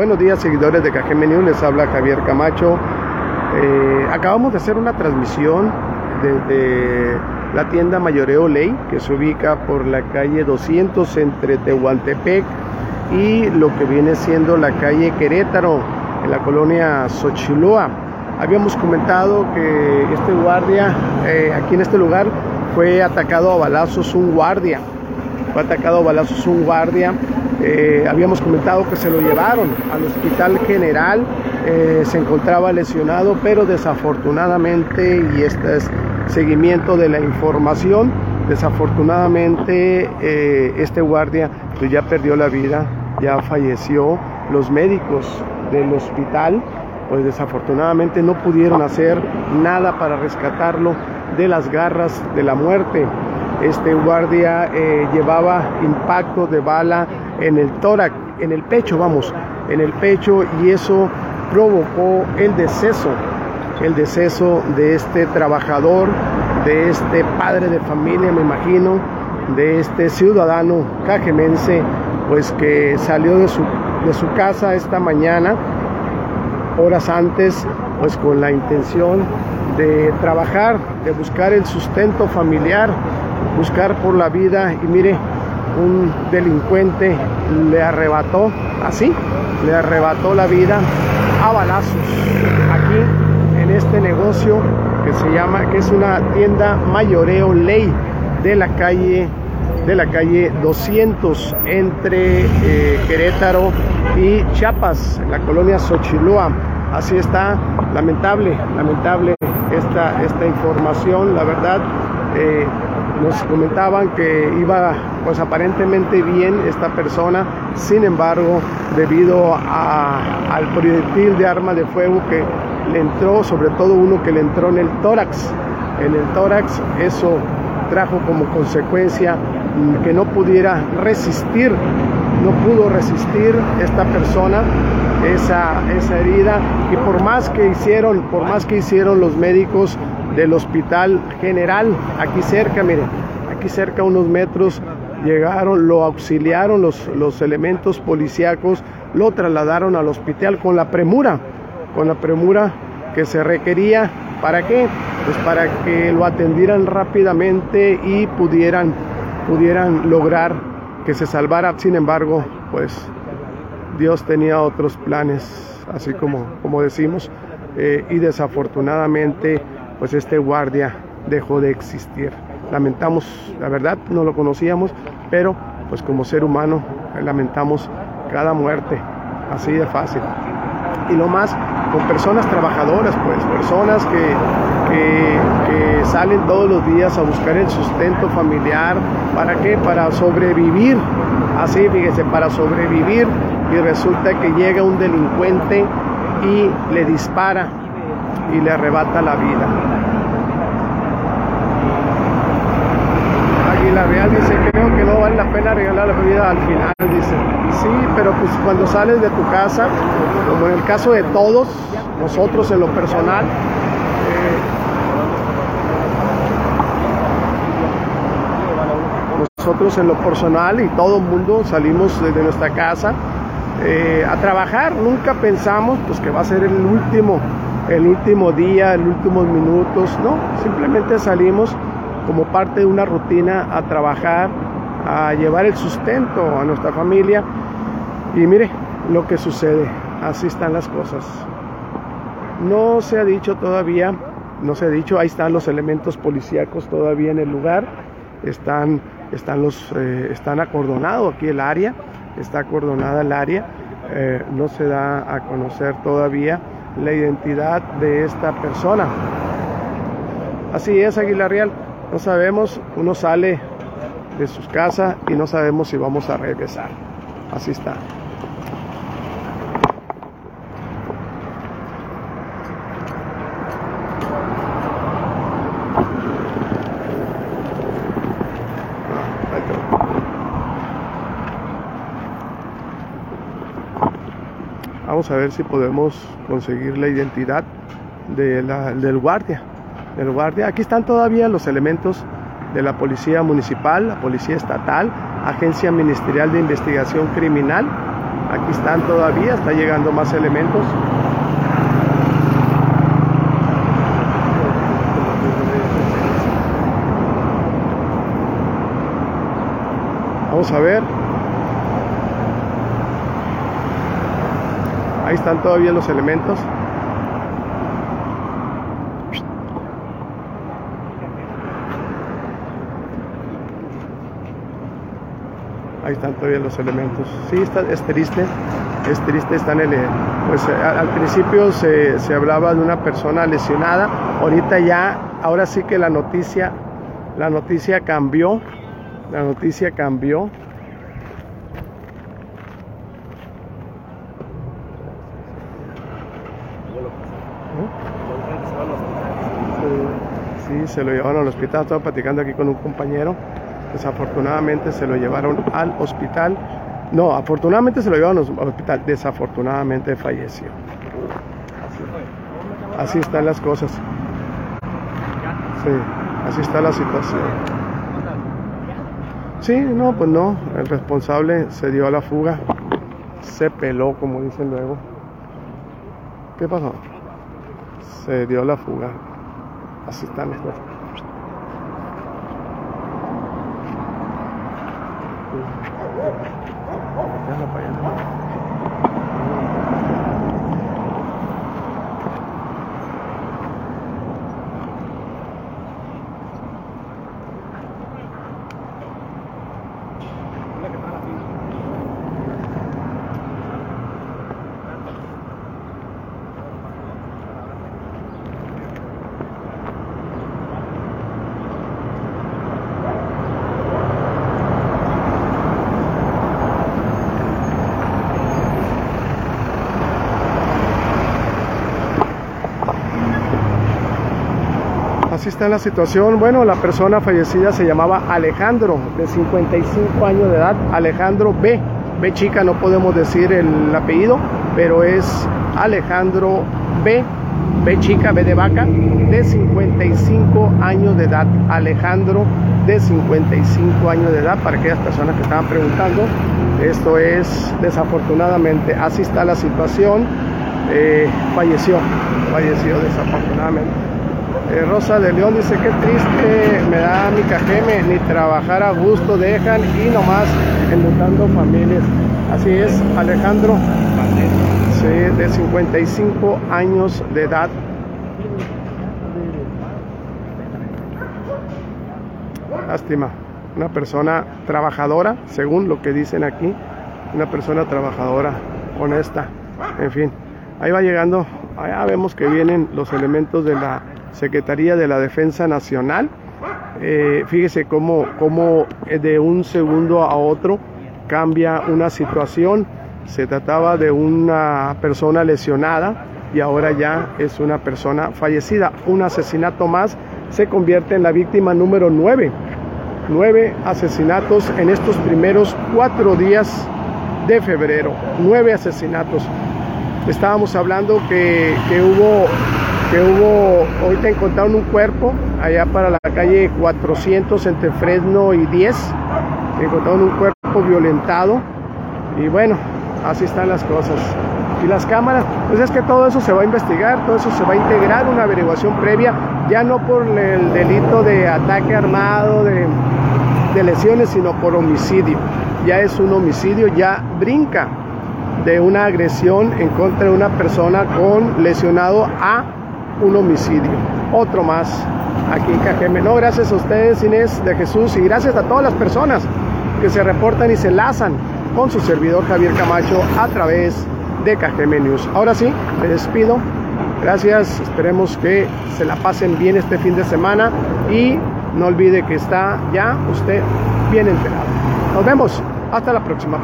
Buenos días seguidores de KGM News, les habla Javier Camacho. Eh, acabamos de hacer una transmisión desde la tienda Mayoreo Ley, que se ubica por la calle 200 entre Tehuantepec y lo que viene siendo la calle Querétaro, en la colonia Xochiloa. Habíamos comentado que este guardia, eh, aquí en este lugar, fue atacado a balazos un guardia. Fue atacado balazos un guardia eh, habíamos comentado que se lo llevaron al hospital general, eh, se encontraba lesionado, pero desafortunadamente, y este es seguimiento de la información, desafortunadamente eh, este guardia pues ya perdió la vida, ya falleció. Los médicos del hospital, pues desafortunadamente no pudieron hacer nada para rescatarlo de las garras de la muerte. Este guardia llevaba impacto de bala en el tórax, en el pecho, vamos, en el pecho y eso provocó el deceso, el deceso de este trabajador, de este padre de familia, me imagino, de este ciudadano cajemense, pues que salió de su, de su casa esta mañana, horas antes, pues con la intención de trabajar, de buscar el sustento familiar, buscar por la vida y mire, un delincuente le arrebató, así, le arrebató la vida a balazos aquí en este negocio que se llama, que es una tienda mayoreo ley de la calle de la calle 200 entre eh, Querétaro y Chiapas, en la colonia Xochilúa. Así está, lamentable, lamentable esta, esta información, la verdad. Eh, nos comentaban que iba pues aparentemente bien esta persona, sin embargo, debido al proyectil de arma de fuego que le entró, sobre todo uno que le entró en el tórax, en el tórax, eso trajo como consecuencia que no pudiera resistir, no pudo resistir esta persona esa, esa herida. Y por más que hicieron, por más que hicieron los médicos del Hospital General, aquí cerca, miren, aquí cerca unos metros, llegaron, lo auxiliaron los, los elementos policíacos, lo trasladaron al hospital con la premura, con la premura que se requería. ¿Para qué? Pues para que lo atendieran rápidamente y pudieran, pudieran lograr que se salvara. Sin embargo, pues Dios tenía otros planes, así como, como decimos, eh, y desafortunadamente pues este guardia dejó de existir. Lamentamos, la verdad, no lo conocíamos, pero pues como ser humano lamentamos cada muerte, así de fácil. Y lo más con personas trabajadoras, pues personas que, que, salen todos los días a buscar el sustento familiar. ¿Para qué? Para sobrevivir. Así, fíjese, para sobrevivir. Y resulta que llega un delincuente y le dispara y le arrebata la vida. Águila Real dice, creo que no vale la pena regalar la vida al final, dice. Sí, pero pues cuando sales de tu casa, como en el caso de todos, nosotros en lo personal, eh, nosotros en lo personal y todo el mundo salimos desde nuestra casa eh, a trabajar, nunca pensamos pues que va a ser el último el último día, los últimos minutos, no, simplemente salimos como parte de una rutina a trabajar, a llevar el sustento a nuestra familia. Y mire lo que sucede, así están las cosas. No se ha dicho todavía, no se ha dicho, ahí están los elementos policíacos todavía en el lugar, están, están, los, eh, están acordonado aquí el área, está acordonada el área, eh, no se da a conocer todavía la identidad de esta persona. Así es, Aguilar Real. No sabemos, uno sale de sus casas y no sabemos si vamos a regresar. Así está. Vamos a ver si podemos conseguir la identidad de del guardia. Del guardia. Aquí están todavía los elementos de la Policía Municipal, la Policía Estatal, Agencia Ministerial de Investigación Criminal. Aquí están todavía, está llegando más elementos. Vamos a ver. Ahí están todavía los elementos. Ahí están todavía los elementos. Sí, está, es triste, es triste, están en el, pues eh, al principio se, se hablaba de una persona lesionada, ahorita ya, ahora sí que la noticia, la noticia cambió, la noticia cambió. Se lo llevaron al hospital. Estaba platicando aquí con un compañero. Desafortunadamente se lo llevaron al hospital. No, afortunadamente se lo llevaron al hospital. Desafortunadamente falleció. Así, así están las cosas. Sí, así está la situación. Sí, no, pues no. El responsable se dio a la fuga. Se peló, como dicen luego. ¿Qué pasó? Se dio la fuga. Así están las cosas. Así está la situación. Bueno, la persona fallecida se llamaba Alejandro, de 55 años de edad. Alejandro B. B chica, no podemos decir el apellido, pero es Alejandro B. B chica, B de vaca, de 55 años de edad. Alejandro de 55 años de edad, para aquellas personas que estaban preguntando. Esto es desafortunadamente, así está la situación. Eh, falleció, falleció desafortunadamente. Eh, Rosa de León dice que triste me da mi cajeme, ni trabajar a gusto dejan y nomás enlutando familias. Así es, Alejandro, sí, de 55 años de edad. Lástima, una persona trabajadora, según lo que dicen aquí, una persona trabajadora, honesta, en fin, ahí va llegando, allá vemos que vienen los elementos de la Secretaría de la Defensa Nacional. Eh, fíjese cómo, cómo de un segundo a otro cambia una situación. Se trataba de una persona lesionada y ahora ya es una persona fallecida. Un asesinato más se convierte en la víctima número 9. Nueve asesinatos en estos primeros cuatro días de febrero. Nueve asesinatos. Estábamos hablando que, que hubo que hubo, ahorita encontraron un cuerpo allá para la calle 400 entre Fresno y 10, encontraron un cuerpo violentado y bueno, así están las cosas. Y las cámaras, pues es que todo eso se va a investigar, todo eso se va a integrar, una averiguación previa, ya no por el delito de ataque armado, de, de lesiones, sino por homicidio. Ya es un homicidio, ya brinca de una agresión en contra de una persona con lesionado a un homicidio. Otro más aquí en Cajeme. No, gracias a ustedes, Inés de Jesús, y gracias a todas las personas que se reportan y se enlazan con su servidor Javier Camacho a través de Cajeme News. Ahora sí, me despido. Gracias, esperemos que se la pasen bien este fin de semana y no olvide que está ya usted bien enterado. Nos vemos, hasta la próxima.